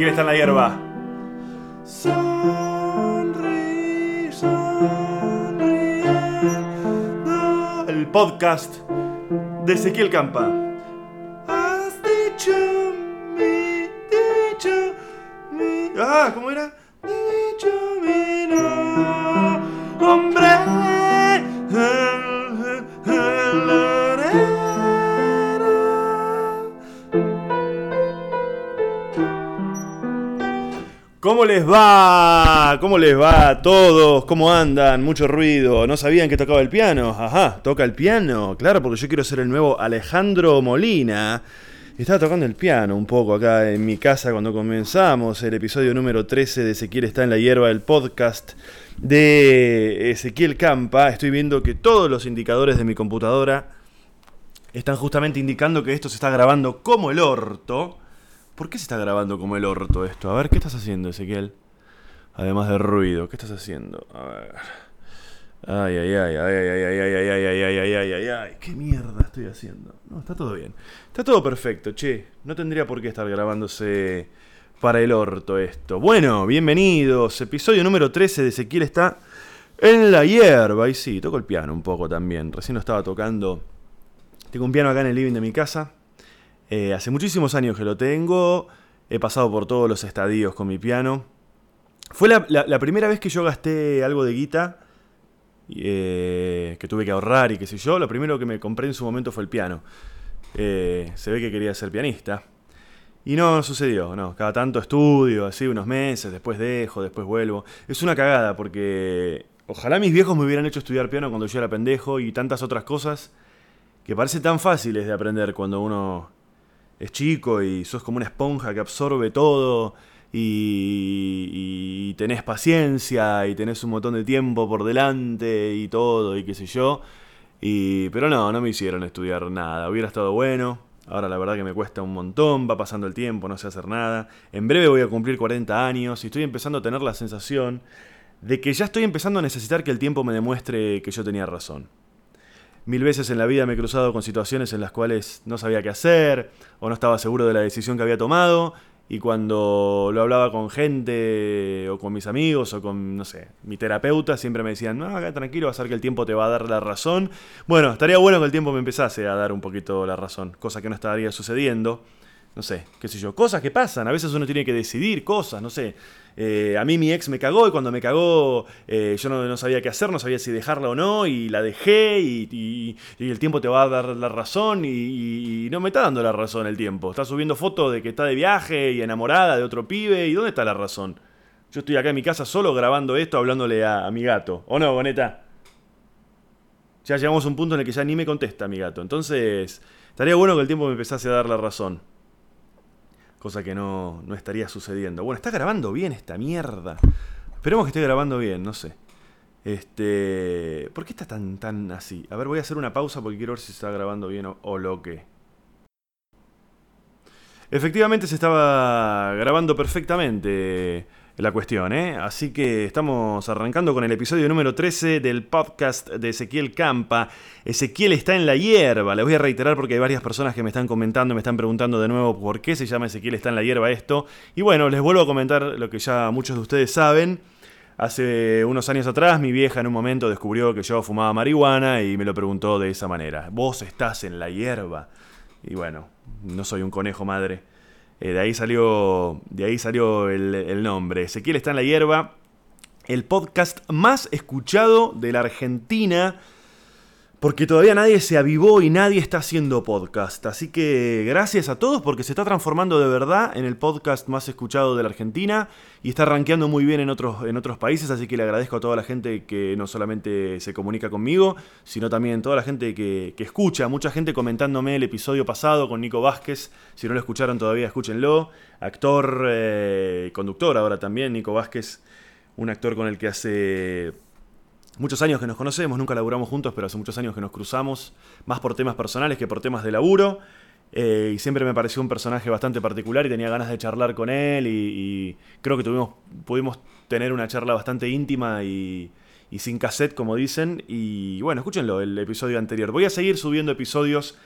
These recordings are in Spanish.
Ezequiel está en la hierba. Sonríe. El podcast de Ezequiel Campa. ¿Cómo les va? ¿Cómo les va a todos? ¿Cómo andan? Mucho ruido. ¿No sabían que tocaba el piano? Ajá, toca el piano. Claro, porque yo quiero ser el nuevo Alejandro Molina. Estaba tocando el piano un poco acá en mi casa cuando comenzamos el episodio número 13 de Ezequiel está en la hierba, el podcast de Ezequiel Campa. Estoy viendo que todos los indicadores de mi computadora están justamente indicando que esto se está grabando como el orto. ¿Por qué se está grabando como el orto esto? A ver, ¿qué estás haciendo, Ezequiel? Además de ruido, ¿qué estás haciendo? A ver. Ay, ay, ay, ay, ay, ay, ay, ay, ay, ay, ay, ay, ay, ay, ay, ¿qué mierda estoy haciendo? No, está todo bien. Está todo perfecto, che. No tendría por qué estar grabándose para el orto esto. Bueno, bienvenidos. Episodio número 13 de Ezequiel está en la hierba. Y sí, toco el piano un poco también. Recién lo estaba tocando. Tengo un piano acá en el living de mi casa. Eh, hace muchísimos años que lo tengo. He pasado por todos los estadios con mi piano. Fue la, primera vez que yo gasté algo de guita. eh, que tuve que ahorrar y qué sé yo. Lo primero que me compré en su momento fue el piano. Eh, se ve que quería ser pianista. Y no sucedió, no. Cada tanto estudio, así unos meses, después dejo, después vuelvo. Es una cagada porque ojalá mis viejos me hubieran hecho estudiar piano cuando yo era pendejo y tantas otras cosas que parecen tan fáciles de aprender cuando uno es chico y sos como una esponja que absorbe todo y, y tenés paciencia y tenés un montón de tiempo por delante y todo y qué sé yo. Y, pero no, no me hicieron estudiar nada. Hubiera estado bueno. Ahora la verdad que me cuesta un montón, va pasando el tiempo, no sé hacer nada. En breve voy a cumplir 40 años y estoy empezando a tener la sensación de que ya estoy empezando a necesitar que el tiempo me demuestre que yo tenía razón. Mil veces en la vida me he cruzado con situaciones en las cuales no sabía qué hacer o no estaba seguro de la decisión que había tomado y cuando lo hablaba con gente o con mis amigos o con, no sé, mi terapeuta, siempre me decían, no, acá tranquilo, va a ser que el tiempo te va a dar la razón. Bueno, estaría bueno que el tiempo me empezase a dar un poquito la razón, cosa que no estaría sucediendo. No sé, qué sé yo, cosas que pasan, a veces uno tiene que decidir cosas, no sé. Eh, a mí mi ex me cagó y cuando me cagó eh, yo no, no sabía qué hacer, no sabía si dejarla o no y la dejé y, el tiempo te va a dar la razón y, y- y no me está dando la razón el tiempo. Está subiendo fotos de que está de viaje y enamorada de otro pibe y ¿dónde está la razón? Yo estoy acá en mi casa solo grabando esto hablándole a, a mi gato. ¿O no, Boneta? Ya llegamos a un punto en el que ya ni me contesta mi gato. Entonces, estaría bueno que el tiempo me empezase a dar la razón. Cosa que no, no estaría sucediendo. Bueno, está grabando bien esta mierda. Esperemos que esté grabando bien, no sé. Este. ¿Por qué está tan, tan así? A ver, voy a hacer una pausa porque quiero ver si está grabando bien o, o lo que. Efectivamente se estaba grabando perfectamente la cuestión, ¿eh? Así que estamos arrancando con el episodio número 13 del podcast de Ezequiel Campa. Ezequiel está en la hierba, les voy a reiterar porque hay varias personas que me están comentando, me están preguntando de nuevo por qué se llama Ezequiel está en la hierba esto. Y bueno, les vuelvo a comentar lo que ya muchos de ustedes saben. Hace unos años atrás mi vieja en un momento descubrió que yo fumaba marihuana y me lo preguntó de esa manera. Vos estás en la hierba. Y bueno, no soy un conejo madre. Eh, de ahí salió, de ahí salió el, el nombre. Ezequiel está en la hierba, el podcast más escuchado de la Argentina porque todavía nadie se avivó y nadie está haciendo podcast. Así que gracias a todos porque se está transformando de verdad en el podcast más escuchado de la Argentina y está rankeando muy bien en otros, en otros países. Así que le agradezco a toda la gente que no solamente se comunica conmigo, sino también toda la gente que, escucha. Mucha gente comentándome el episodio pasado con Nico Vázquez. Si no lo escucharon todavía, escúchenlo. Actor, eh, conductor ahora también, Nico Vázquez. Un actor con el que hace muchos años que nos conocemos, nunca laburamos juntos, pero hace muchos años que nos cruzamos, más por temas personales que por temas de laburo. Eh, y siempre me pareció un personaje bastante particular y tenía ganas de charlar con él y, creo que tuvimos, pudimos tener una charla bastante íntima y, sin cassette, como dicen. Y bueno, escúchenlo, el episodio anterior. Voy a seguir subiendo episodios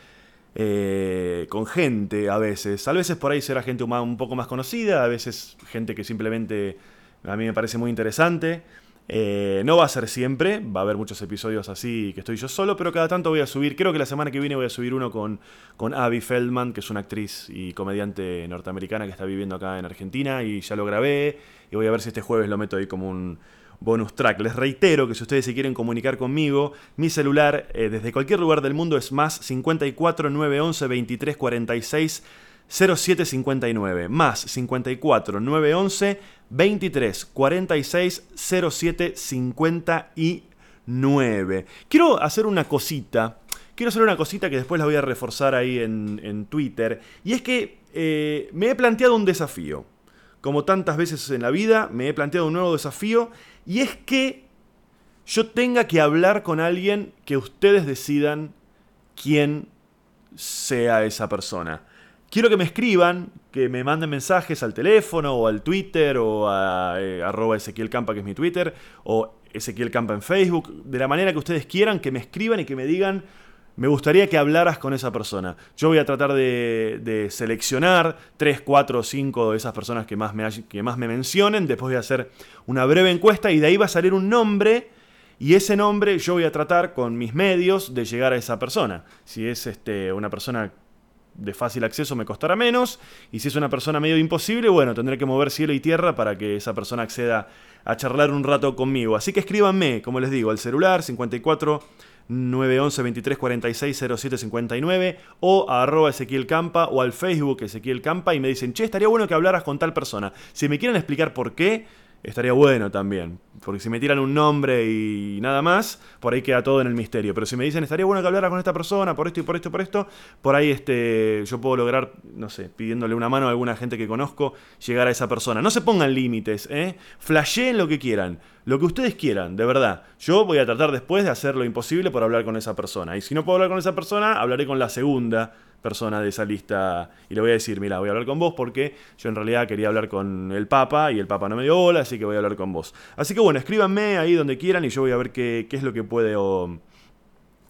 eh, con gente a veces. A veces por ahí será gente un poco más conocida, a veces gente que simplemente a mí me parece muy interesante. Eh, no va a ser siempre, va a haber muchos episodios así que estoy yo solo, pero cada tanto voy a subir, creo que la semana que viene voy a subir uno con, con Abby Feldman, que es una actriz y comediante norteamericana que está viviendo acá en Argentina y ya lo grabé y voy a ver si este jueves lo meto ahí como un bonus track. Les reitero que si ustedes se quieren comunicar conmigo, mi celular eh, desde cualquier lugar del mundo es más 54 911 23 46 0759 más 54 911 23 46 07 59. Quiero hacer una cosita. Quiero hacer una cosita que después la voy a reforzar ahí en, Twitter. Y es que eh, me he planteado un desafío. Como tantas veces en la vida, me he planteado un nuevo desafío. Y es que yo tenga que hablar con alguien que ustedes decidan quién sea esa persona. Quiero que me escriban, que me manden mensajes al teléfono o al Twitter o a eh, Ezequiel Campa, que es mi Twitter, o Ezequiel Campa en Facebook, de la manera que ustedes quieran, que me escriban y que me digan, me gustaría que hablaras con esa persona. Yo voy a tratar de, seleccionar 3, 4 o 5 de esas personas que más, me, que más me mencionen, después voy a hacer una breve encuesta y de ahí va a salir un nombre. Y ese nombre yo voy a tratar con mis medios de llegar a esa persona. Si es este, una persona de fácil acceso me costará menos. Y si es una persona medio imposible, bueno, tendré que mover cielo y tierra para que esa persona acceda a charlar un rato conmigo. Así que escríbanme, como les digo, al celular 54 911 23 46 07 59 o a arroba Ezequiel Campa o al Facebook Ezequiel Campa y me dicen, che, estaría bueno que hablaras con tal persona. Si me quieren explicar por qué, estaría bueno también. Porque si me tiran un nombre y nada más, por ahí queda todo en el misterio. Pero si me dicen, estaría bueno que hablara con esta persona, por esto y por esto y por esto, por ahí este, yo puedo lograr, no sé, pidiéndole una mano a alguna gente que conozco, llegar a esa persona. No se pongan límites, ¿eh? Flasheen lo que quieran, lo que ustedes quieran, de verdad. Yo voy a tratar después de hacer lo imposible por hablar con esa persona. Y si no puedo hablar con esa persona, hablaré con la segunda persona de esa lista y le voy a decir, mira, voy a hablar con vos porque yo en realidad quería hablar con el Papa y el Papa no me dio bola, así que voy a hablar con vos. Así que bueno, escríbanme ahí donde quieran y yo voy a ver qué, es lo que puedo...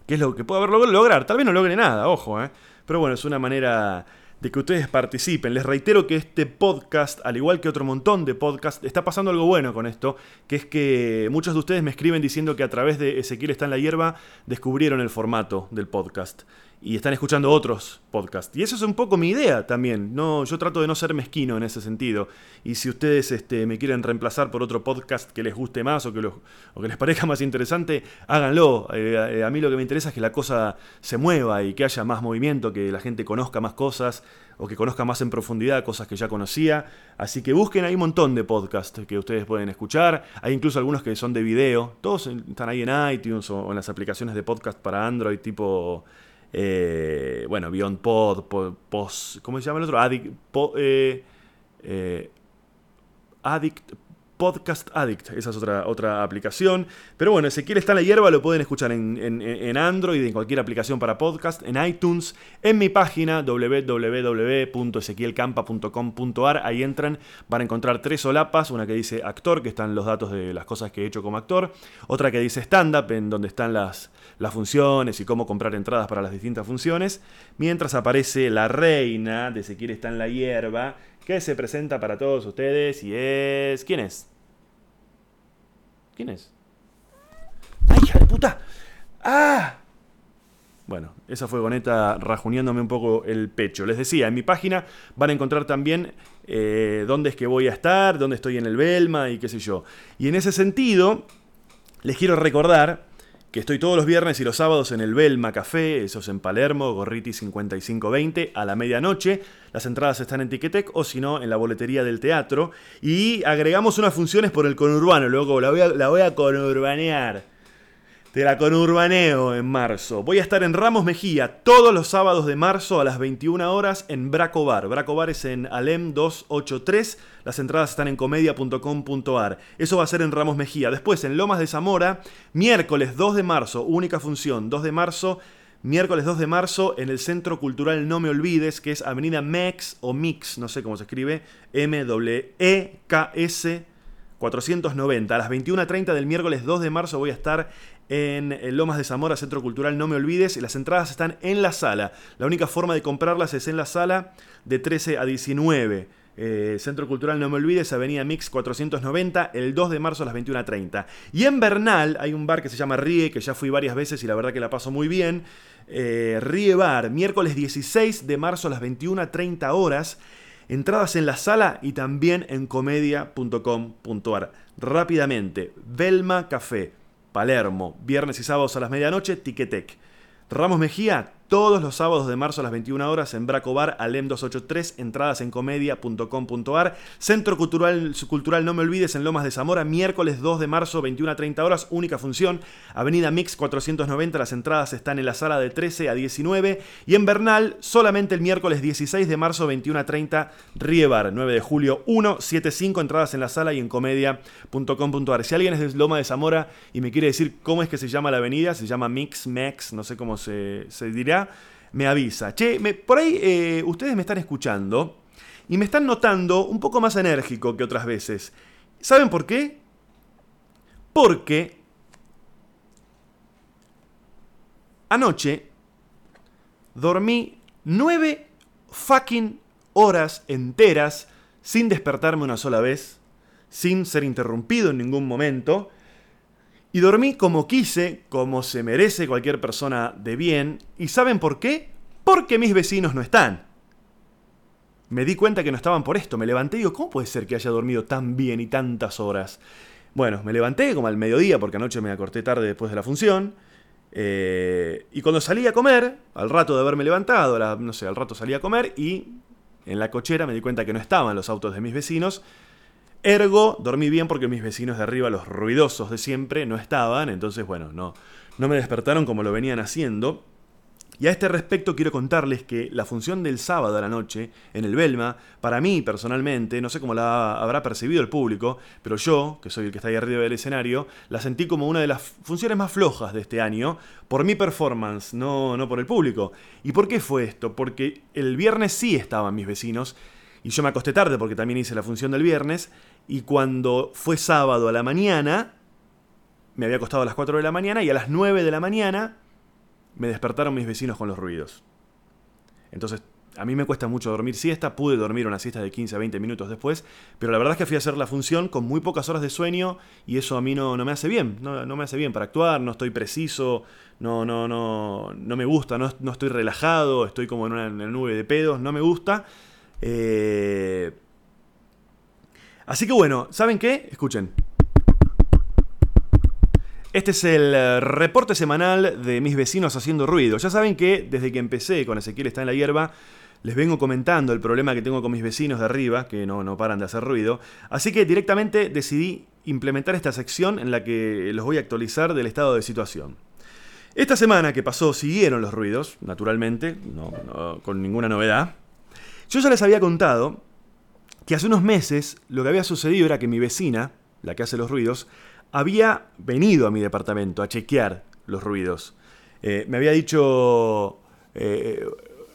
qué es lo que puedo lograr. Tal vez no logre nada, ojo, ¿eh? Pero bueno, es una manera de que ustedes participen. Les reitero que este podcast, al igual que otro montón de podcasts, está pasando algo bueno con esto, que es que muchos de ustedes me escriben diciendo que a través de Ezequiel está en la hierba descubrieron el formato del podcast y están escuchando otros podcasts. Y eso es un poco mi idea también. No, yo trato de no ser mezquino en ese sentido. Y si ustedes este, me quieren reemplazar por otro podcast que les guste más o que, que les parezca más interesante, háganlo. Eh, a mí lo que me interesa es que la cosa se mueva y que haya más movimiento, que la gente conozca más cosas o que conozca más en profundidad cosas que ya conocía. Así que busquen, hay un montón de podcasts que ustedes pueden escuchar. Hay incluso algunos que son de video. Todos están ahí en iTunes o en las aplicaciones de podcast para Android tipo eh, bueno, Beyond Pod, Post, ¿cómo se llama el otro? Addict, eh, eh, Addict Podcast Addict, esa es otra, otra aplicación. Pero bueno, Ezequiel está en la hierba, lo pueden escuchar en, en, en Android, en cualquier aplicación para podcast, en iTunes, en mi página www.ezequielcampa.com.ar. Ahí entran, van a encontrar tres solapas, una que dice actor, que están los datos de las cosas que he hecho como actor, otra que dice stand-up, en donde están las, las funciones y cómo comprar entradas para las distintas funciones, mientras aparece la reina de Ezequiel está en la hierba, que se presenta para todos ustedes y es... ¿Quién es? ¿Quién es? ¡Ay, hija de puta! ¡Ah! Bueno, esa fue Goneta rajuneándome un poco el pecho. Les decía, en mi página van a encontrar también eh, dónde es que voy a estar, dónde estoy en el Belma y qué sé yo. Y en ese sentido, les quiero recordar que estoy todos los viernes y los sábados en el Belma Café, eso es en Palermo, Gorriti 5520, a la medianoche. Las entradas están en Ticketek o si no, en la boletería del teatro. Y agregamos unas funciones por el conurbano, luego la voy a, la voy a conurbanear. La conurbaneo en marzo. Voy a estar en Ramos Mejía todos los sábados de marzo a las 21 horas en Braco Bar. Braco Bar es en Alem 283. Las entradas están en comedia.com.ar. Eso va a ser en Ramos Mejía. Después en Lomas de Zamora, miércoles 2 de marzo, única función, 2 de marzo. Miércoles 2 de marzo en el Centro Cultural No Me Olvides, que es Avenida Mex o Mix, no sé cómo se escribe, M-E-K-S 490. A las 21.30 del miércoles 2 de marzo voy a estar en Lomas de Zamora, Centro Cultural No Me Olvides. Las entradas están en la sala. La única forma de comprarlas es en la sala de 13 a 19. Eh, Centro Cultural No Me Olvides, Avenida Mix 490, el 2 de marzo a las 21.30. Y en Bernal hay un bar que se llama Rie, que ya fui varias veces y la verdad que la paso muy bien. Eh, Rie Bar, miércoles 16 de marzo a las 21.30 horas. Entradas en la sala y también en comedia.com.ar. Rápidamente, Belma Café, Palermo, viernes y sábados a las medianoche, Tiquetec. Ramos Mejía, todos los sábados de marzo a las 21 horas en Braco Bar, Alem 283, entradas en comedia.com.ar. Centro Cultural, Cultural No Me Olvides en Lomas de Zamora, miércoles 2 de marzo, 21 a 30 horas, única función. Avenida Mix 490, las entradas están en la sala de 13 a 19. Y en Bernal, solamente el miércoles 16 de marzo, 21 a 30, Riebar, 9 de julio 175, entradas en la sala y en comedia.com.ar. Si alguien es de Loma de Zamora y me quiere decir cómo es que se llama la avenida, se llama Mix, Mex, no sé cómo se dirá me avisa. Che, por ahí eh, ustedes me están escuchando y me están notando un poco más enérgico que otras veces. ¿Saben por qué? Porque anoche dormí nueve fucking horas enteras sin despertarme una sola vez, sin ser interrumpido en ningún momento. Y dormí como quise, como se merece cualquier persona de bien. ¿Y saben por qué? Porque mis vecinos no están. Me di cuenta que no estaban por esto. Me levanté y digo, ¿cómo puede ser que haya dormido tan bien y tantas horas? Bueno, me levanté como al mediodía, porque anoche me acorté tarde después de la función. Eh, y cuando salí a comer, al rato de haberme levantado, no sé, al rato salí a comer y en la cochera me di cuenta que no estaban los autos de mis vecinos. Ergo, dormí bien porque mis vecinos de arriba, los ruidosos de siempre, no estaban. Entonces, bueno, no, no me despertaron como lo venían haciendo. Y a este respecto quiero contarles que la función del sábado a la noche en el Belma, para mí personalmente, no sé cómo la habrá percibido el público, pero yo, que soy el que está ahí arriba del escenario, la sentí como una de las funciones más flojas de este año, por mi performance, no, no por el público. ¿Y por qué fue esto? Porque el viernes sí estaban mis vecinos, y yo me acosté tarde porque también hice la función del viernes, y cuando fue sábado a la mañana, me había acostado a las 4 de la mañana y a las 9 de la mañana me despertaron mis vecinos con los ruidos. Entonces, a mí me cuesta mucho dormir siesta, pude dormir una siesta de 15 a 20 minutos después, pero la verdad es que fui a hacer la función con muy pocas horas de sueño y eso a mí no, no me hace bien, no, no, me hace bien para actuar, no estoy preciso, no, no, no, no me gusta, no, no estoy relajado, estoy como en una, en una, nube de pedos, no me gusta. Eh, Así que bueno, ¿saben qué? Escuchen. Este es el eh, reporte semanal de mis vecinos haciendo ruido. Ya saben que desde que empecé con Ezequiel está en la hierba, les vengo comentando el problema que tengo con mis vecinos de arriba, que no, no paran de hacer ruido. Así que directamente decidí implementar esta sección en la que los voy a actualizar del estado de situación. Esta semana que pasó siguieron los ruidos, naturalmente, no, con ninguna novedad. Yo ya les había contado que hace unos meses lo que había sucedido era que mi vecina, la que hace los ruidos, había venido a mi departamento a chequear los ruidos. Eh, me había dicho, eh,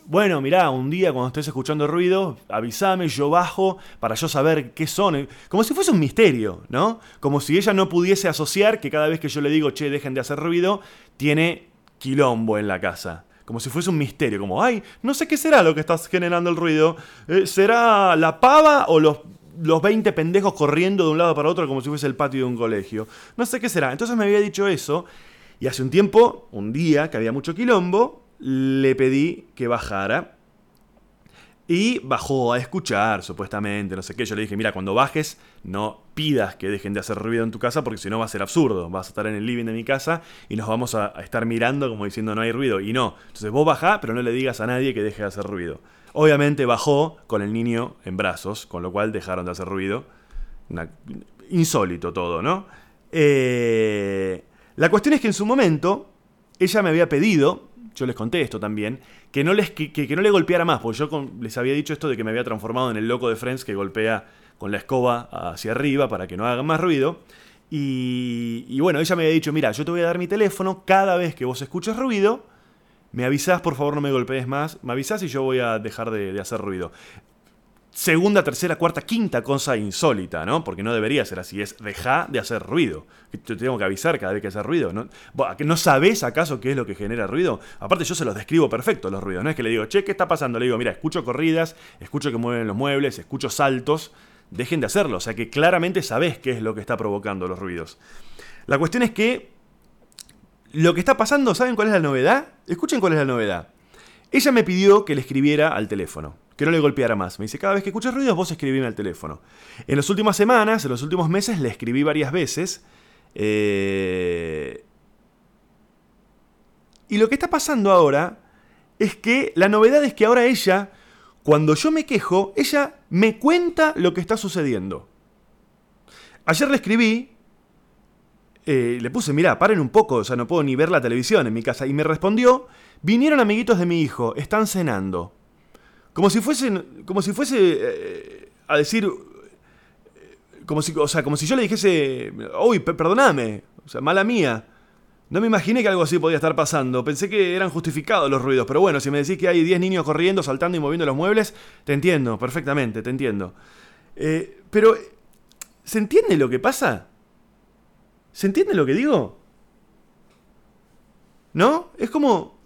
bueno, mirá, un día cuando estés escuchando ruido, avísame, yo bajo para yo saber qué son. Como si fuese un misterio, ¿no? Como si ella no pudiese asociar que cada vez que yo le digo, che, dejen de hacer ruido, tiene quilombo en la casa. Como si fuese un misterio, como, ay, no sé qué será lo que estás generando el ruido. Eh, ¿Será la pava o los los 20 pendejos corriendo de un lado para otro como si fuese el patio de un colegio. No sé qué será. Entonces me había dicho eso. Y hace un tiempo, un día que había mucho quilombo, le pedí que bajara. Y bajó a escuchar, supuestamente, no sé qué. Yo le dije, mira, cuando bajes, no pidas que dejen de hacer ruido en tu casa porque si no va a ser absurdo. Vas a estar en el living de mi casa y nos vamos a, estar mirando como diciendo no hay ruido. Y no. Entonces vos bajá, pero no le digas a nadie que deje de hacer ruido. Obviamente bajó con el niño en brazos, con lo cual dejaron de hacer ruido. insólito todo, ¿no? Eh, la cuestión es que en su momento ella me había pedido, yo les conté esto también, que no, les, que, no le golpeara más, porque yo les había dicho esto de que me había transformado en el loco de Friends que golpea con la escoba hacia arriba para que no haga más ruido. Y, y bueno, ella me había dicho, mira, yo te voy a dar mi teléfono cada vez que vos escuches ruido me avisás, por favor, no me golpees más. Me avisás y yo voy a dejar de, hacer ruido. Segunda, tercera, cuarta, quinta cosa insólita, ¿no? Porque no debería ser así. Es deja de hacer ruido. Te tengo que avisar cada vez que haces ruido. ¿no? ¿No sabés acaso qué es lo que genera ruido? Aparte, yo se los describo perfecto los ruidos. No es que le digo, che, ¿qué está pasando? Le digo, mira, escucho corridas, escucho que mueven los muebles, escucho saltos. Dejen de hacerlo. O sea que claramente sabés qué es lo que está provocando los ruidos. La cuestión es que lo que está pasando, ¿saben cuál es la novedad? Escuchen cuál es la novedad. Ella me pidió que le escribiera al teléfono, que no le golpeara más. Me dice, cada vez que escuches ruidos, vos escribime al teléfono. En las últimas semanas, en los últimos meses, le escribí varias veces. Eh, y lo que está pasando ahora es que la novedad es que ahora ella, cuando yo me quejo, ella me cuenta lo que está sucediendo. Ayer le escribí eh, le puse, mira, paren un poco, o sea, no puedo ni ver la televisión en mi casa. Y me respondió, vinieron amiguitos de mi hijo, están cenando. Como si fuesen, como si fuese eh, a decir, eh, como si, o sea, como si yo le dijese, uy, perdoname, o sea, mala mía. No me imaginé que algo así podía estar pasando. Pensé que eran justificados los ruidos. Pero bueno, si me decís que hay 10 niños corriendo, saltando y moviendo los muebles, te entiendo, perfectamente, te entiendo. pero, ¿se entiende lo que pasa? ¿Se entiende lo que digo? ¿No? Es como...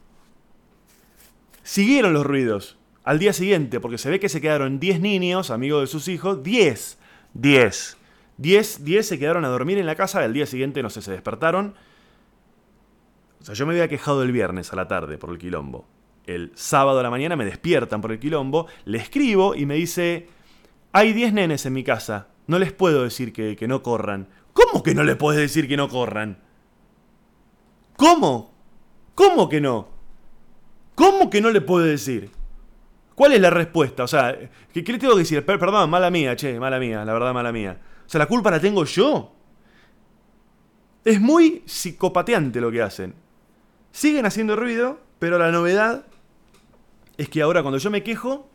Siguieron los ruidos al día siguiente, porque se ve que se quedaron 10 niños, amigos de sus hijos, 10, 10, 10, 10 se quedaron a dormir en la casa, al día siguiente, no sé, se despertaron. O sea, yo me había quejado el viernes a la tarde por el quilombo. El sábado a la mañana me despiertan por el quilombo, le escribo y me dice, hay 10 nenes en mi casa, no les puedo decir que, que no corran. ¿Cómo que no le puedes decir que no corran? ¿Cómo? ¿Cómo que no? ¿Cómo que no le puedes decir? ¿Cuál es la respuesta? O sea, ¿qué, le tengo que decir? Perdón, mala mía, che, mala mía, la verdad, mala mía. O sea, la culpa la tengo yo. Es muy psicopateante lo que hacen. Siguen haciendo ruido, pero la novedad es que ahora cuando yo me quejo,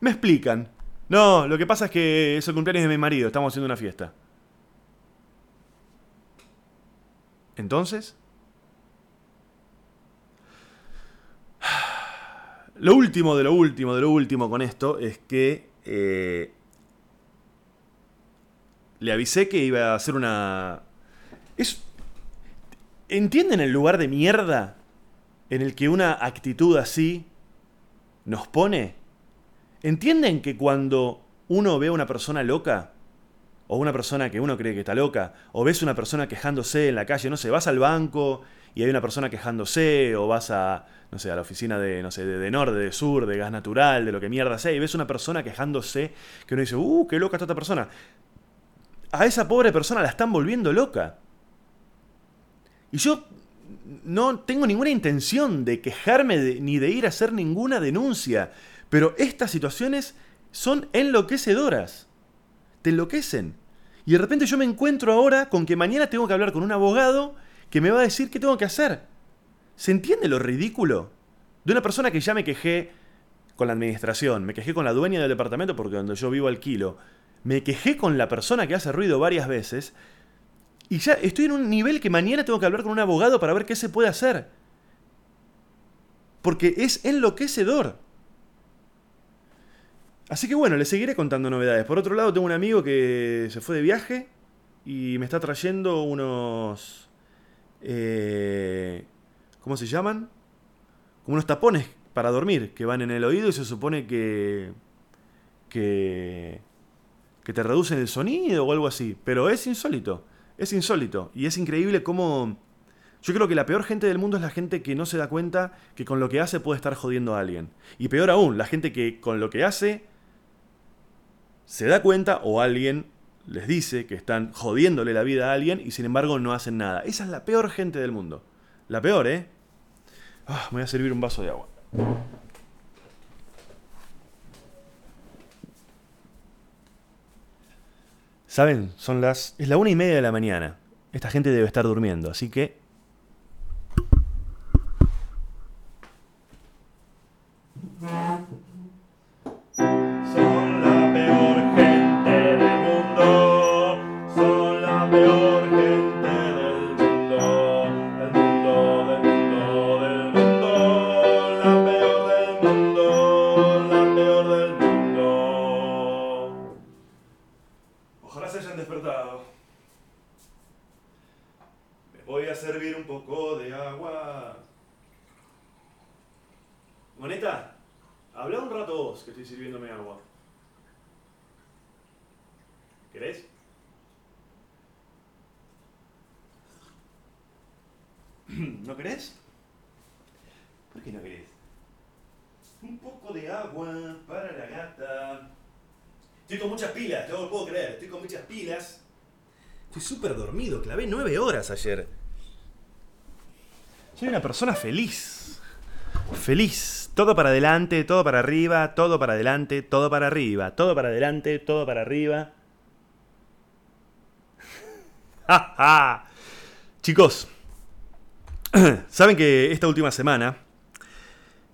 me explican. No, lo que pasa es que es el cumpleaños de mi marido, estamos haciendo una fiesta. Entonces, lo último de lo último de lo último con esto es que eh, le avisé que iba a hacer una... Es... ¿Entienden el lugar de mierda en el que una actitud así nos pone? ¿Entienden que cuando uno ve a una persona loca, o una persona que uno cree que está loca, o ves una persona quejándose en la calle, no sé, vas al banco y hay una persona quejándose, o vas a, no sé, a la oficina de, no sé, de, norte, de sur, de gas natural, de lo que mierda sea, y ves una persona quejándose, que uno dice, uh, qué loca está esta persona. A esa pobre persona la están volviendo loca. Y yo no tengo ninguna intención de quejarme ni de ir a hacer ninguna denuncia, pero estas situaciones son enloquecedoras te enloquecen. Y de repente yo me encuentro ahora con que mañana tengo que hablar con un abogado que me va a decir qué tengo que hacer. ¿Se entiende lo ridículo? De una persona que ya me quejé con la administración, me quejé con la dueña del departamento porque donde yo vivo alquilo. me quejé con la persona que hace ruido varias veces y ya estoy en un nivel que mañana tengo que hablar con un abogado para ver qué se puede hacer. Porque es enloquecedor. Así que bueno, le seguiré contando novedades. Por otro lado, tengo un amigo que se fue de viaje y me está trayendo unos... Eh, ¿Cómo se llaman? Como unos tapones para dormir que van en el oído y se supone que... que... que te reducen el sonido o algo así. Pero es insólito. Es insólito. Y es increíble cómo... Yo creo que la peor gente del mundo es la gente que no se da cuenta que con lo que hace puede estar jodiendo a alguien. Y peor aún, la gente que con lo que hace se da cuenta o alguien les dice que están jodiéndole la vida a alguien y sin embargo no hacen nada. Esa es la peor gente del mundo. La peor, ¿eh? Ah, me voy a servir un vaso de agua. ¿Saben? Son las... Es la una y media de la mañana. Esta gente debe estar durmiendo, así que... peor muchas pilas, no lo puedo creer. Estoy con muchas pilas. Estoy súper dormido, clavé nueve horas ayer. Soy una persona feliz. Feliz. Todo para adelante, todo para arriba, todo para adelante, todo para arriba, todo para adelante, todo para arriba. ¡Ja, ja! Chicos, saben que esta última semana,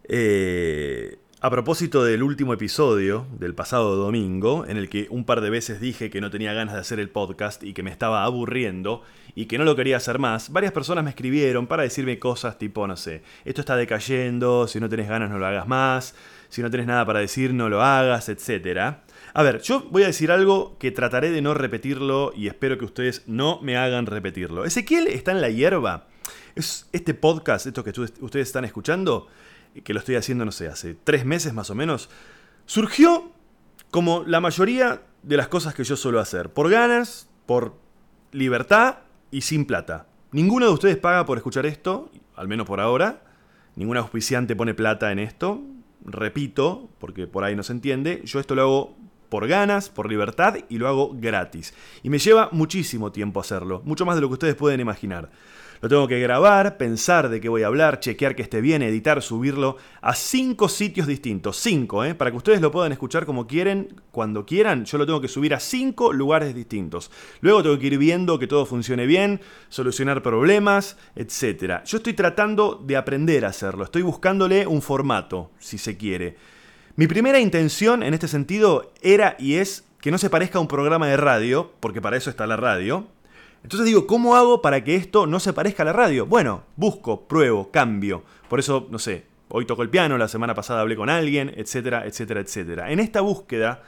eh, a propósito del último episodio del pasado domingo, en el que un par de veces dije que no tenía ganas de hacer el podcast y que me estaba aburriendo y que no lo quería hacer más, varias personas me escribieron para decirme cosas tipo, no sé, esto está decayendo, si no tenés ganas no lo hagas más, si no tenés nada para decir no lo hagas, etc. A ver, yo voy a decir algo que trataré de no repetirlo y espero que ustedes no me hagan repetirlo. Ezequiel está en la hierba. Es este podcast, esto que ustedes están escuchando, que lo estoy haciendo, no sé, hace tres meses más o menos, surgió como la mayoría de las cosas que yo suelo hacer. Por ganas, por libertad y sin plata. Ninguno de ustedes paga por escuchar esto, al menos por ahora. Ningún auspiciante pone plata en esto. Repito, porque por ahí no se entiende, yo esto lo hago por ganas, por libertad y lo hago gratis. Y me lleva muchísimo tiempo hacerlo, mucho más de lo que ustedes pueden imaginar. Lo tengo que grabar, pensar de qué voy a hablar, chequear que esté bien, editar, subirlo a cinco sitios distintos. Cinco, ¿eh? Para que ustedes lo puedan escuchar como quieren, cuando quieran, yo lo tengo que subir a cinco lugares distintos. Luego tengo que ir viendo que todo funcione bien, solucionar problemas, etc. Yo estoy tratando de aprender a hacerlo, estoy buscándole un formato, si se quiere. Mi primera intención en este sentido era y es que no se parezca a un programa de radio, porque para eso está la radio, entonces digo, ¿cómo hago para que esto no se parezca a la radio? Bueno, busco, pruebo, cambio. Por eso, no sé, hoy toco el piano, la semana pasada hablé con alguien, etcétera, etcétera, etcétera. En esta búsqueda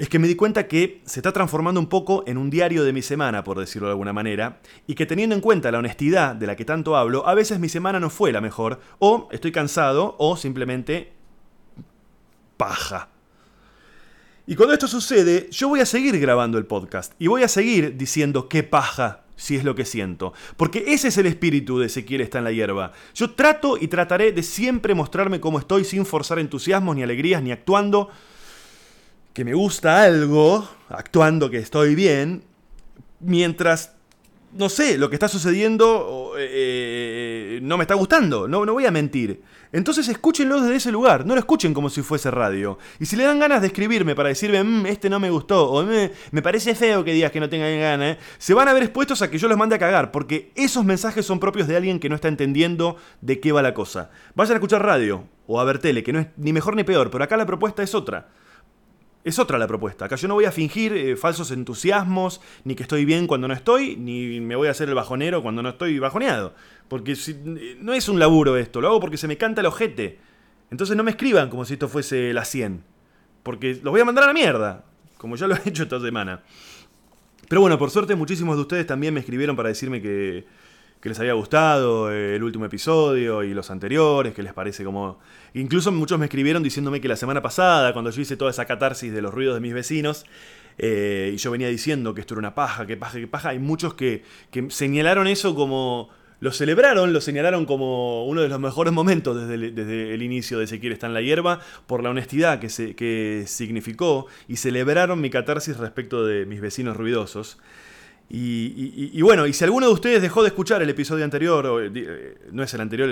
es que me di cuenta que se está transformando un poco en un diario de mi semana, por decirlo de alguna manera, y que teniendo en cuenta la honestidad de la que tanto hablo, a veces mi semana no fue la mejor, o estoy cansado, o simplemente paja. Y cuando esto sucede, yo voy a seguir grabando el podcast y voy a seguir diciendo qué paja si es lo que siento. Porque ese es el espíritu de Ezequiel está en la hierba. Yo trato y trataré de siempre mostrarme cómo estoy sin forzar entusiasmos ni alegrías ni actuando que me gusta algo, actuando que estoy bien, mientras, no sé, lo que está sucediendo eh, no me está gustando, no, no voy a mentir. Entonces escúchenlo desde ese lugar, no lo escuchen como si fuese radio. Y si le dan ganas de escribirme para decirme, mmm, este no me gustó, o me, me parece feo que digas que no tengan ganas, se van a ver expuestos a que yo los mande a cagar, porque esos mensajes son propios de alguien que no está entendiendo de qué va la cosa. Vayan a escuchar radio, o a ver tele, que no es ni mejor ni peor, pero acá la propuesta es otra. Es otra la propuesta. Acá yo no voy a fingir eh, falsos entusiasmos, ni que estoy bien cuando no estoy, ni me voy a hacer el bajonero cuando no estoy bajoneado. Porque si, no es un laburo esto, lo hago porque se me canta el ojete. Entonces no me escriban como si esto fuese la 100. Porque los voy a mandar a la mierda, como ya lo he hecho esta semana. Pero bueno, por suerte muchísimos de ustedes también me escribieron para decirme que, que les había gustado eh, el último episodio y los anteriores, que les parece como... Incluso muchos me escribieron diciéndome que la semana pasada, cuando yo hice toda esa catarsis de los ruidos de mis vecinos, eh, y yo venía diciendo que esto era una paja, que paja, que paja, hay muchos que señalaron eso como lo celebraron, lo señalaron como uno de los mejores momentos desde el, desde el inicio de Ezequiel está en la hierba, por la honestidad que, se, que significó, y celebraron mi catarsis respecto de mis vecinos ruidosos. Y, bueno, y si alguno de ustedes dejó de escuchar el episodio anterior, eh, no es el anterior,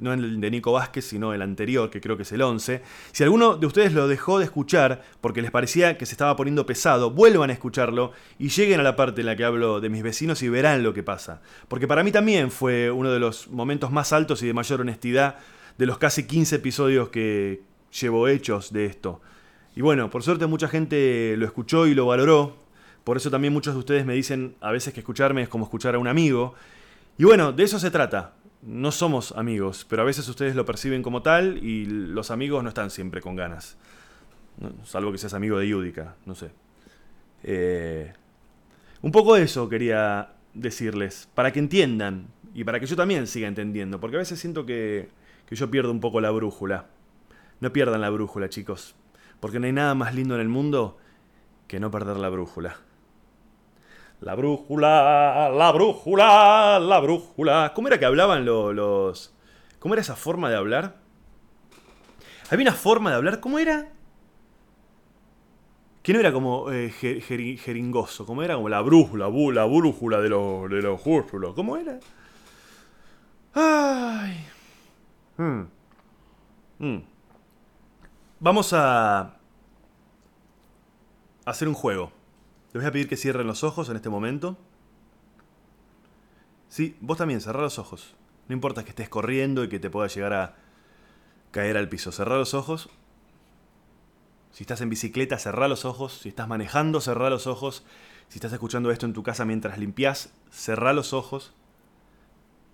no el de Nico Vázquez, sino el anterior, que creo que es el 11, si alguno de ustedes lo dejó de escuchar porque les parecía que se estaba poniendo pesado, vuelvan a escucharlo y lleguen a la parte en la que hablo de mis vecinos y verán lo que pasa. Porque para mí también fue uno de los momentos más altos y de mayor honestidad de los casi 15 episodios que llevo hechos de esto. Y bueno, por suerte mucha gente lo escuchó y lo valoró, por eso también muchos de ustedes me dicen a veces que escucharme es como escuchar a un amigo. Y bueno, de eso se trata. No somos amigos, pero a veces ustedes lo perciben como tal y los amigos no están siempre con ganas. salvo que seas amigo de Yudica, no sé. Eh, un poco eso quería decirles, para que entiendan y para que yo también siga entendiendo, porque a veces siento que, que yo pierdo un poco la brújula. No pierdan la brújula, chicos, porque no hay nada más lindo en el mundo que no perder la brújula. La brújula, la brújula, la brújula. ¿Cómo era que hablaban los, ¿Cómo era esa forma de hablar? Había una forma de hablar, ¿cómo era? Que no era como eh, jeringoso, ¿cómo era? Como la brújula, la brújula de los, de los ¿Cómo era? Ay. Hmm. Hmm. Vamos a hacer un juego. Les voy a pedir que cierren los ojos en este momento. Sí, vos también, cerrá los ojos. No importa que estés corriendo y que te pueda llegar a caer al piso. Cerrá los ojos. Si estás en bicicleta, cerrá los ojos. Si estás manejando, cerrá los ojos. Si estás escuchando esto en tu casa mientras limpias, cerrá los ojos.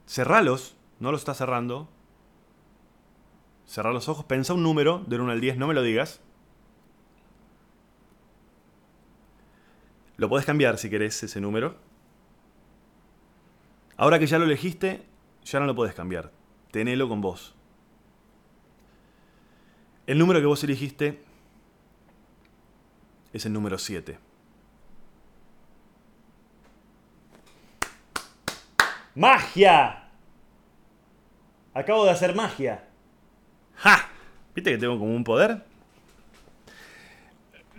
Cerralos, no los estás cerrando. Cerrá los ojos, pensa un número del 1 al 10, no me lo digas. Lo podés cambiar si querés ese número. Ahora que ya lo elegiste, ya no lo podés cambiar. Tenelo con vos. El número que vos elegiste es el número 7. ¡Magia! Acabo de hacer magia. ¡Ja! ¿Viste que tengo como un poder?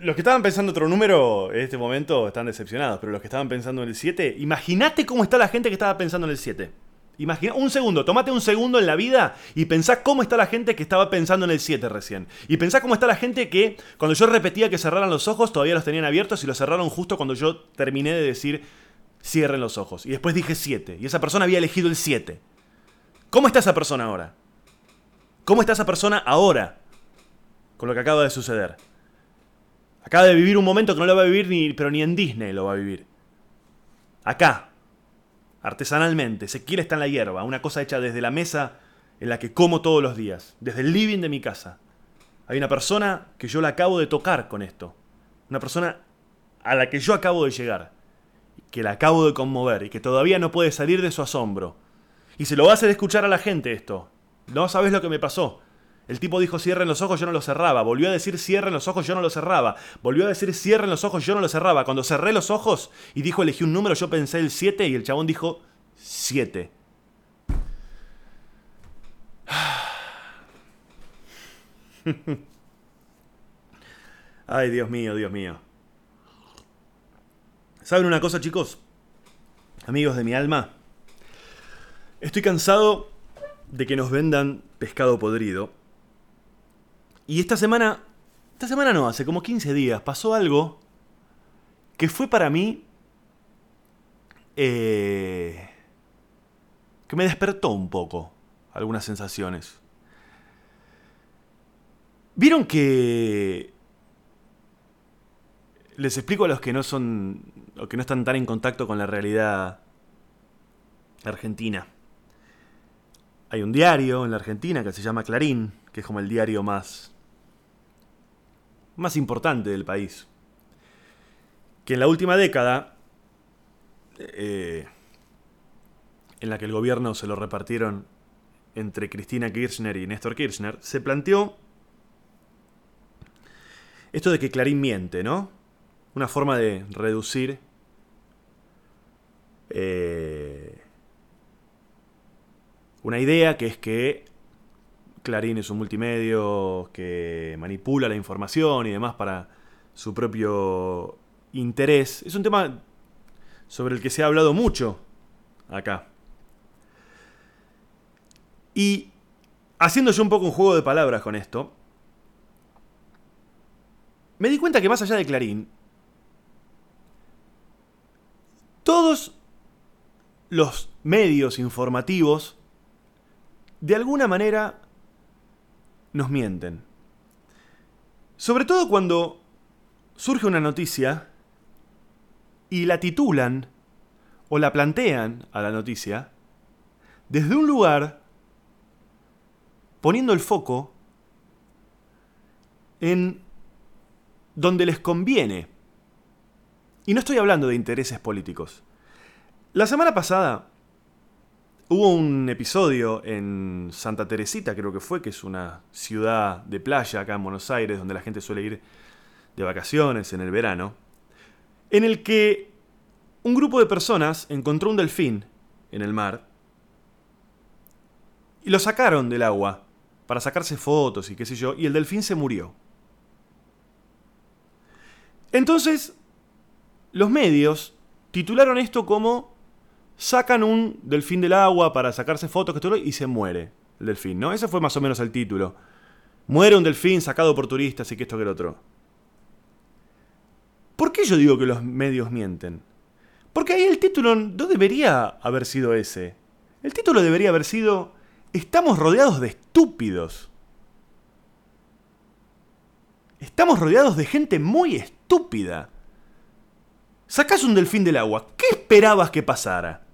Los que estaban pensando otro número en este momento están decepcionados, pero los que estaban pensando en el 7, imagínate cómo está la gente que estaba pensando en el 7. Imagina, un segundo, tomate un segundo en la vida y pensá cómo está la gente que estaba pensando en el 7 recién. Y pensá cómo está la gente que cuando yo repetía que cerraran los ojos todavía los tenían abiertos y los cerraron justo cuando yo terminé de decir cierren los ojos. Y después dije 7. Y esa persona había elegido el 7. ¿Cómo está esa persona ahora? ¿Cómo está esa persona ahora? Con lo que acaba de suceder. Acaba de vivir un momento que no lo va a vivir ni, pero ni en Disney lo va a vivir. Acá, artesanalmente, Ezequiel está en la hierba, una cosa hecha desde la mesa en la que como todos los días, desde el living de mi casa. Hay una persona que yo la acabo de tocar con esto. Una persona a la que yo acabo de llegar. Que la acabo de conmover y que todavía no puede salir de su asombro. Y se lo va a hacer escuchar a la gente esto. No sabes lo que me pasó. El tipo dijo cierren los ojos, yo no los cerraba. Volvió a decir cierren los ojos, yo no los cerraba. Volvió a decir cierren los ojos, yo no los cerraba. Cuando cerré los ojos y dijo elegí un número, yo pensé el 7 y el chabón dijo 7. Ay, Dios mío, Dios mío. ¿Saben una cosa, chicos? Amigos de mi alma. Estoy cansado de que nos vendan pescado podrido y esta semana, esta semana no, hace como 15 días, pasó algo que fue para mí... Eh, que me despertó un poco algunas sensaciones. ¿Vieron que les explico a los que no son o que no están tan en contacto con la realidad argentina. Hay un diario en la Argentina que se llama Clarín, que es como el diario más más importante del país. Que en la última década eh, en la que el gobierno se lo repartieron entre Cristina Kirchner y Néstor Kirchner, se planteó esto de que Clarín miente, ¿no? Una forma de reducir eh, una idea que es que Clarín es un multimedio que manipula la información y demás para su propio interés. Es un tema sobre el que se ha hablado mucho acá. Y haciendo yo un poco un juego de palabras con esto, me di cuenta que más allá de Clarín, todos los medios informativos, de alguna manera, nos mienten. Sobre todo cuando surge una noticia y la titulan o la plantean a la noticia desde un lugar poniendo el foco en donde les conviene. Y no estoy hablando de intereses políticos. La semana pasada hubo un episodio en Santa Teresita, creo que fue, que es una ciudad de playa acá en Buenos Aires, donde la gente suele ir de vacaciones en el verano, en el que un grupo de personas encontró un delfín en el mar y lo sacaron del agua para sacarse fotos y qué sé yo, y el delfín se murió. Entonces, los medios titularon esto como sacan un delfín del agua para sacarse fotos que todo, y se muere el delfín, ¿no? Ese fue más o menos el título. Muere un delfín sacado por turistas y que esto que el otro. ¿Por qué yo digo que los medios mienten? Porque ahí el título no debería haber sido ese. El título debería haber sido Estamos rodeados de estúpidos. Estamos rodeados de gente muy estúpida. Sacás un delfín del agua. ¿Qué esperabas que pasara?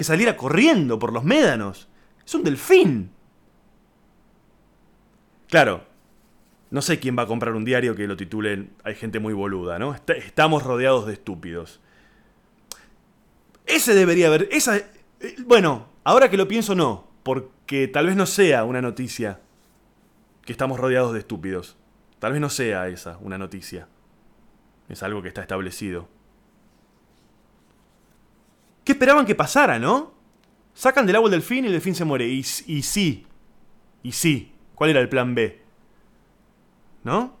Que saliera corriendo por los médanos. Es un delfín. Claro, no sé quién va a comprar un diario que lo titulen Hay gente muy boluda, ¿no? Estamos rodeados de estúpidos. Ese debería haber. Esa. Eh, bueno, ahora que lo pienso, no. Porque tal vez no sea una noticia que estamos rodeados de estúpidos. Tal vez no sea esa una noticia. Es algo que está establecido. ¿Qué esperaban que pasara, no? Sacan del agua el delfín y el delfín se muere. Y, y sí. Y sí. ¿Cuál era el plan B? ¿No?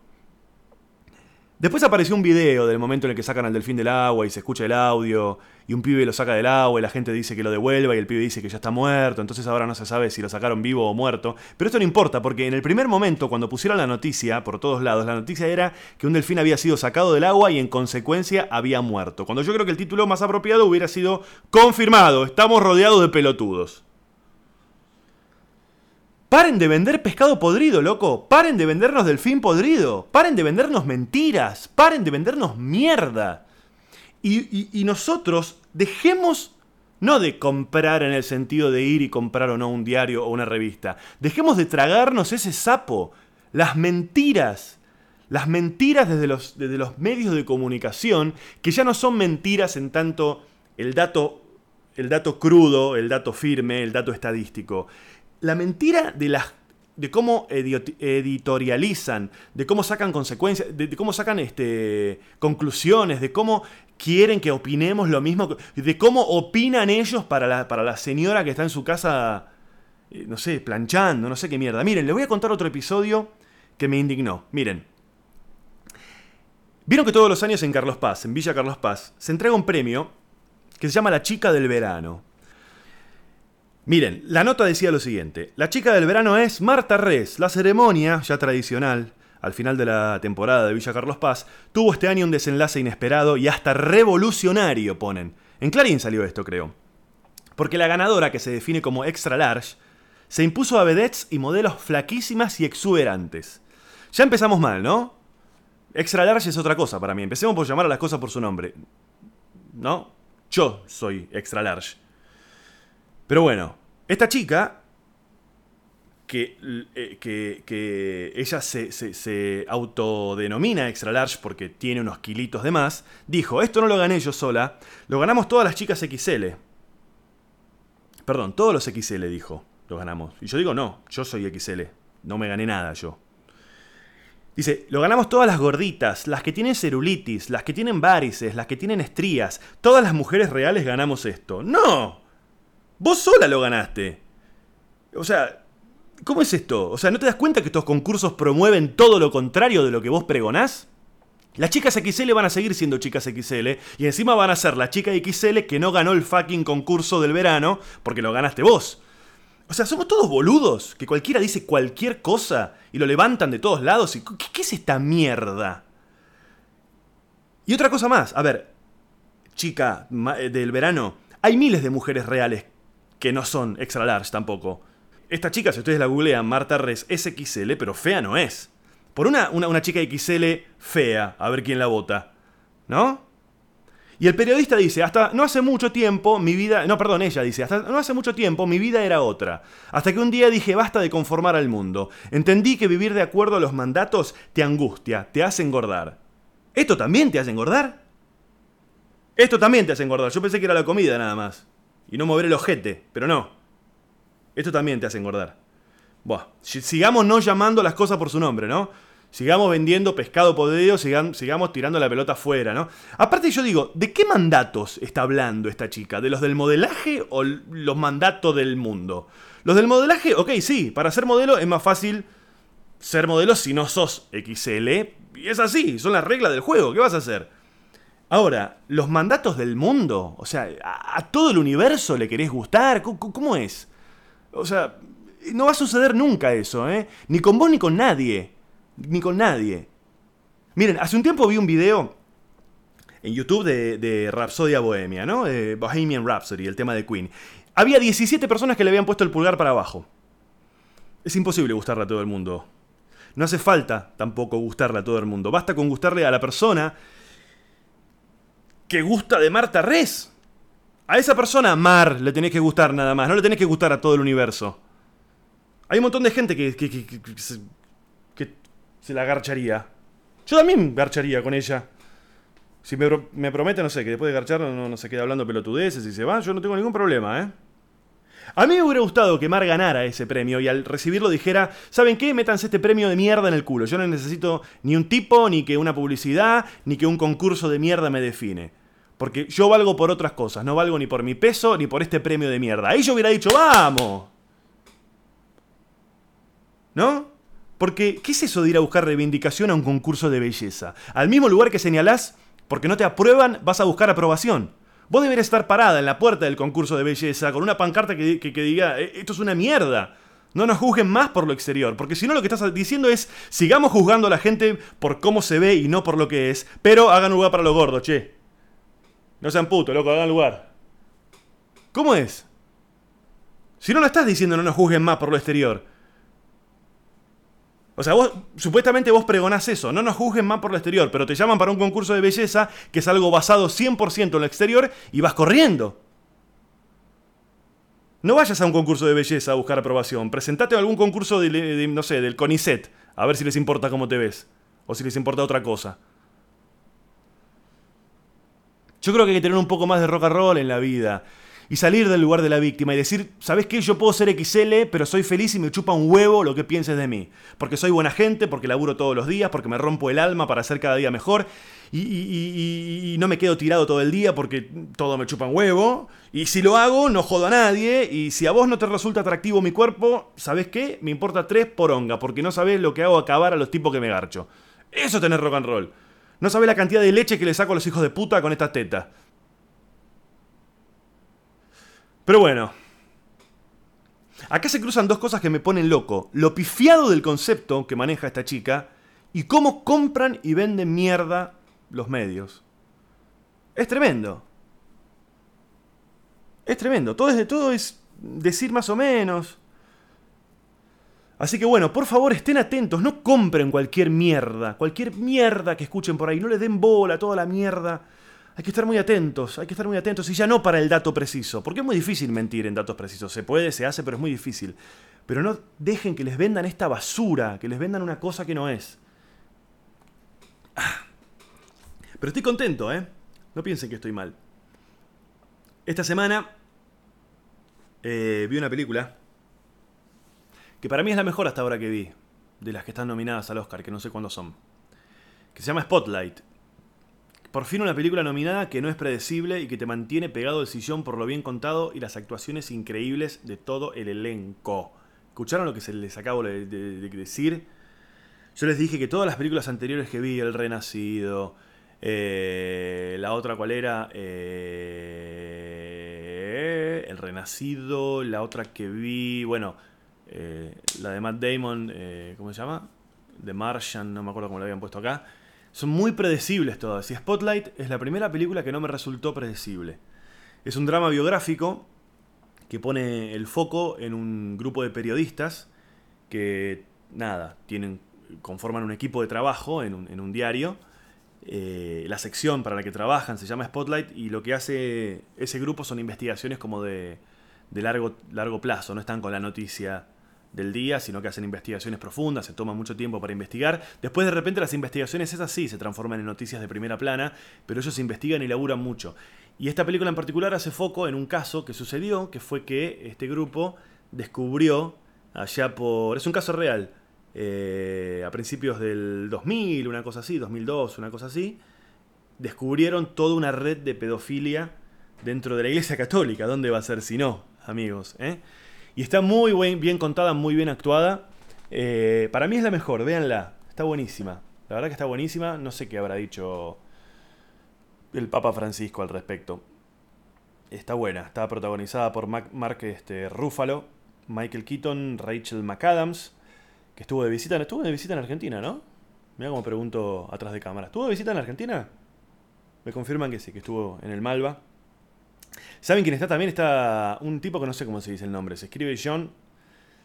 Después apareció un video del momento en el que sacan al delfín del agua y se escucha el audio y un pibe lo saca del agua y la gente dice que lo devuelva y el pibe dice que ya está muerto, entonces ahora no se sabe si lo sacaron vivo o muerto. Pero esto no importa porque en el primer momento cuando pusieron la noticia por todos lados, la noticia era que un delfín había sido sacado del agua y en consecuencia había muerto. Cuando yo creo que el título más apropiado hubiera sido confirmado, estamos rodeados de pelotudos. Paren de vender pescado podrido, loco. Paren de vendernos delfín podrido. Paren de vendernos mentiras. Paren de vendernos mierda. Y, nosotros dejemos no de comprar en el sentido de ir y comprar o no un diario o una revista. Dejemos de tragarnos ese sapo. Las mentiras. Las mentiras desde los, desde los medios de comunicación, que ya no son mentiras en tanto el dato, el dato crudo, el dato firme, el dato estadístico la mentira de las de cómo editorializan, de cómo sacan consecuencias, de, cómo sacan este, conclusiones, de cómo quieren que opinemos lo mismo, de cómo opinan ellos para la, para la señora que está en su casa, eh, no sé, planchando, no sé qué mierda. Miren, les voy a contar otro episodio que me indignó. Miren. Vieron que todos los años en Carlos Paz, en Villa Carlos Paz, se entrega un premio que se llama La Chica del Verano. Miren, la nota decía lo siguiente. La chica del verano es Marta Res. La ceremonia, ya tradicional, al final de la temporada de Villa Carlos Paz, tuvo este año un desenlace inesperado y hasta revolucionario, ponen. En Clarín salió esto, creo. Porque la ganadora, que se define como extra large, se impuso a vedettes y modelos flaquísimas y exuberantes. Ya empezamos mal, ¿no? Extra large es otra cosa para mí. Empecemos por llamar a las cosas por su nombre. ¿No? Yo soy extra large. Pero bueno, esta chica, que, eh, que, que ella se, se, se, autodenomina extra large porque tiene unos kilitos de más, dijo, esto no lo gané yo sola, lo ganamos todas las chicas XL. Perdón, todos los XL dijo, lo ganamos. Y yo digo, no, yo soy XL, no me gané nada yo. Dice, lo ganamos todas las gorditas, las que tienen celulitis, las que tienen varices, las que tienen estrías. Todas las mujeres reales ganamos esto. ¡No! Vos sola lo ganaste. O sea, ¿cómo es esto? O sea, ¿no te das cuenta que estos concursos promueven todo lo contrario de lo que vos pregonás? Las chicas XL van a seguir siendo chicas XL y encima van a ser la chica XL que no ganó el fucking concurso del verano porque lo ganaste vos. O sea, somos todos boludos, que cualquiera dice cualquier cosa y lo levantan de todos lados. Y, ¿qué, ¿Qué es esta mierda? Y otra cosa más, a ver, chica del verano, hay miles de mujeres reales que no son extra large tampoco. Esta chica, si ustedes la googlean, Marta Res, es XL, pero fea no es. Por una, una, una chica XL fea, a ver quién la vota. ¿No? Y el periodista dice, hasta no hace mucho tiempo mi vida, no, perdón, ella dice, hasta no hace mucho tiempo mi vida era otra. Hasta que un día dije, basta de conformar al mundo. Entendí que vivir de acuerdo a los mandatos te angustia, te hace engordar. ¿Esto también te hace engordar? Esto también te hace engordar. Yo pensé que era la comida nada más. Y no mover el ojete, pero no. Esto también te hace engordar. Buah, sigamos no llamando las cosas por su nombre, ¿no? Sigamos vendiendo pescado podrido, sigamos, sigamos tirando la pelota afuera, ¿no? Aparte yo digo, ¿de qué mandatos está hablando esta chica? ¿De los del modelaje o los mandatos del mundo? Los del modelaje, ok, sí, para ser modelo es más fácil ser modelo si no sos XL. Y es así, son las reglas del juego, ¿qué vas a hacer? Ahora, los mandatos del mundo, o sea, a, todo el universo le querés gustar, ¿Cómo, ¿cómo es? O sea, no va a suceder nunca eso, ¿eh? Ni con vos ni con nadie ni con nadie. Miren, hace un tiempo vi un video en YouTube de, de Bohemia, ¿no? Bohemian Rhapsody, el tema de Queen. Había 17 personas que le habían puesto el pulgar para abajo. Es imposible gustarle a todo el mundo. No hace falta tampoco gustarle a todo el mundo. Basta con gustarle a la persona que gusta de Marta Res. A esa persona, Mar, le tenés que gustar nada más. No le tenés que gustar a todo el universo. Hay un montón de gente que, que, que, se la garcharía. Yo también garcharía con ella. Si me, me, promete, no sé, que después de garchar no, no, se queda hablando pelotudeces y se va, yo no tengo ningún problema, ¿eh? A mí me hubiera gustado que Mar ganara ese premio y al recibirlo dijera, ¿saben qué? Métanse este premio de mierda en el culo. Yo no necesito ni un tipo, ni que una publicidad, ni que un concurso de mierda me define. Porque yo valgo por otras cosas, no valgo ni por mi peso, ni por este premio de mierda. Ahí yo hubiera dicho, vamos. ¿No? Porque, ¿qué es eso de ir a buscar reivindicación a un concurso de belleza? Al mismo lugar que señalás, porque no te aprueban, vas a buscar aprobación. Vos deberías estar parada en la puerta del concurso de belleza con una pancarta que, diga, eh, esto es una mierda. No nos juzguen más por lo exterior, porque si no lo que estás diciendo es, sigamos juzgando a la gente por cómo se ve y no por lo que es, pero hagan lugar para los gordos, che. No sean putos, loco, hagan lugar. ¿Cómo es? Si no lo estás diciendo no nos juzguen más por lo exterior, o sea, vos, supuestamente vos pregonás eso, no nos juzguen más por lo exterior, pero te llaman para un concurso de belleza que es algo basado 100% en lo exterior y vas corriendo. No vayas a un concurso de belleza a buscar aprobación, presentate a algún concurso de, de, no sé, del CONICET, a ver si les importa cómo te ves, o si les importa otra cosa. Yo creo que hay que tener un poco más de rock and roll en la vida y salir del lugar de la víctima y decir, ¿sabes qué? Yo puedo ser XL, pero soy feliz y me chupa un huevo lo que pienses de mí. Porque soy buena gente, porque laburo todos los días, porque me rompo el alma para ser cada día mejor y, no me quedo tirado todo el día porque todo me chupa un huevo. Y si lo hago, no jodo a nadie. Y si a vos no te resulta atractivo mi cuerpo, ¿sabes qué? Me importa tres poronga, porque no sabés lo que hago acabar a los tipos que me garcho. Eso es tener rock and roll. No sabés la cantidad de leche que le saco a los hijos de puta con estas tetas. Pero bueno. Acá se cruzan dos cosas que me ponen loco. Lo pifiado del concepto que maneja esta chica y cómo compran y venden mierda los medios. Es tremendo. Es tremendo. Todo es, todo es decir más o menos. Así que bueno, por favor estén atentos, no compren cualquier mierda, cualquier mierda que escuchen por ahí, no le den bola a toda la mierda. Hay que estar muy atentos, hay que estar muy atentos y ya no para el dato preciso, porque es muy difícil mentir en datos precisos, se puede, se hace, pero es muy difícil. Pero no dejen que les vendan esta basura, que les vendan una cosa que no es. Ah. Pero estoy contento, ¿eh? No piensen que estoy mal. Esta semana eh, vi una película que para mí es la mejor hasta ahora que vi, de las que están nominadas al Oscar, que no sé cuándo son, que se llama Spotlight. Por fin una película nominada que no es predecible y que te mantiene pegado al sillón por lo bien contado y las actuaciones increíbles de todo el elenco. ¿Escucharon lo que se les acabo de, decir? Yo les dije que todas las películas anteriores que vi, El Renacido, eh, la otra cuál era, eh, El Renacido, la otra que vi, bueno, eh, la de Matt Damon, eh, ¿cómo se llama? The Martian, no me acuerdo cómo lo habían puesto acá. Son muy predecibles todas. Y Spotlight es la primera película que no me resultó predecible. Es un drama biográfico que pone el foco en un grupo de periodistas que, nada, tienen, conforman un equipo de trabajo en un, diario. Eh, la sección para la que trabajan se llama Spotlight y lo que hace ese grupo son investigaciones como de, de largo, largo plazo, no están con la noticia del día, sino que hacen investigaciones profundas, se toma mucho tiempo para investigar. Después de repente las investigaciones esas sí se transforman en noticias de primera plana, pero ellos investigan y laburan mucho. Y esta película en particular hace foco en un caso que sucedió, que fue que este grupo descubrió allá por... Es un caso real, eh, a principios del 2000, una cosa así, 2002, una cosa así, descubrieron toda una red de pedofilia dentro de la Iglesia Católica. ¿Dónde va a ser si no, amigos? ¿eh? Y está muy bien contada, muy bien actuada. Eh, para mí es la mejor, véanla. Está buenísima. La verdad que está buenísima. No sé qué habrá dicho el Papa Francisco al respecto. Está buena. Está protagonizada por Mark este, Ruffalo, Michael Keaton, Rachel McAdams, que estuvo de visita, estuvo de visita en Argentina, ¿no? Mira cómo pregunto atrás de cámara. ¿Estuvo de visita en Argentina? Me confirman que sí, que estuvo en el Malva. ¿Saben quién está también? Está un tipo que no sé cómo se dice el nombre. Se escribe John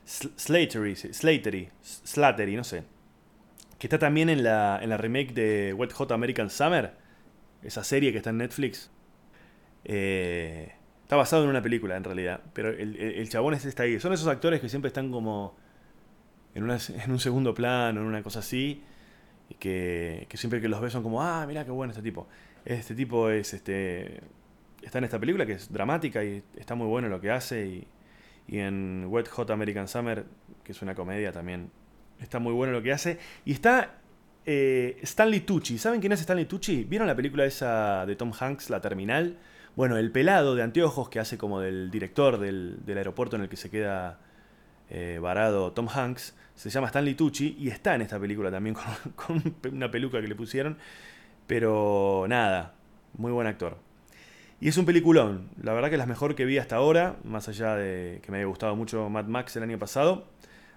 Slatery, Slatery, Slattery, no sé. Que está también en la, en la remake de Wet Hot American Summer. Esa serie que está en Netflix. Eh, está basado en una película en realidad. Pero el, chabón este está ahí. Son esos actores que siempre están como en, en un segundo plano, en una cosa así. Y que, que siempre que los ves son como, ah, mira qué bueno este tipo. Este tipo es este está en esta película que es dramática y está muy bueno lo que hace. Y, en Wet Hot American Summer, que es una comedia también, está muy bueno lo que hace. Y está eh, Stanley Tucci. ¿Saben quién es Stanley Tucci? ¿Vieron la película esa de Tom Hanks, La Terminal? Bueno, el pelado de anteojos que hace como del director del, aeropuerto en el que se queda eh, varado Tom Hanks, se llama Stanley Tucci y está en esta película también con una peluca que le pusieron. Pero nada, muy buen actor. Y es un peliculón. La verdad que es la mejor que vi hasta ahora, más allá de que me haya gustado mucho Mad Max el año pasado.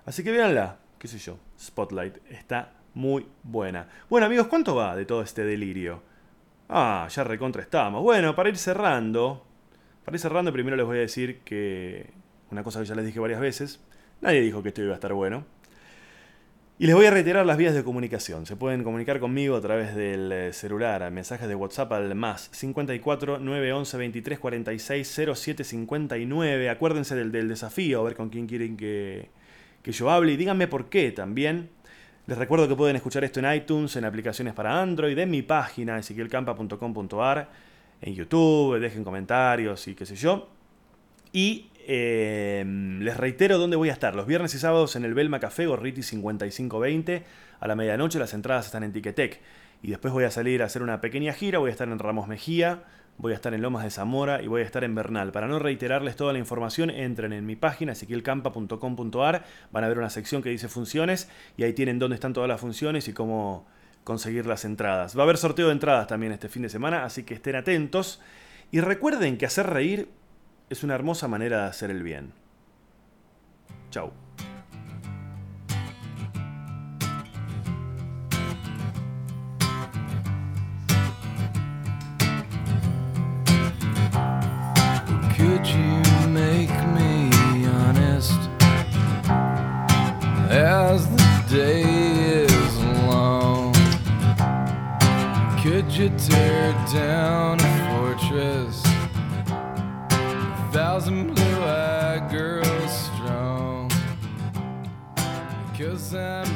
Así que véanla, qué sé yo, Spotlight. Está muy buena. Bueno amigos, ¿cuánto va de todo este delirio? Ah, ya recontra estamos. Bueno, para ir cerrando, para ir cerrando primero les voy a decir que una cosa que ya les dije varias veces, nadie dijo que esto iba a estar bueno. Y les voy a reiterar las vías de comunicación. Se pueden comunicar conmigo a través del eh, celular, a mensajes de WhatsApp al más 54 911 23 46 07 59. Acuérdense del, del desafío, a ver con quién quieren que, que yo hable y díganme por qué también. Les recuerdo que pueden escuchar esto en iTunes, en aplicaciones para Android, en mi página ezequielcampa.com.ar, en YouTube, dejen comentarios y qué sé yo. Y Em, les reitero dónde voy a estar. Los viernes y sábados en el Belma Café, Gorriti 5520. A la medianoche las entradas están en Ticketek. Y después voy a salir a hacer una pequeña gira. Voy a estar en Ramos Mejía, voy a estar en Lomas de Zamora y voy a estar en Bernal. Para no reiterarles toda la información, entren en mi página ezequielcampa.com.ar. Van a ver una sección que dice funciones y ahí tienen dónde están todas las funciones y cómo conseguir las entradas. Va a haber sorteo de entradas también este fin de semana, así que estén atentos. Y recuerden que hacer reír es una hermosa manera de hacer el bien. Chau. Could you make me honest as the day is long? Could you tear down? A thousand blue eyed girls strong. Cause I'm.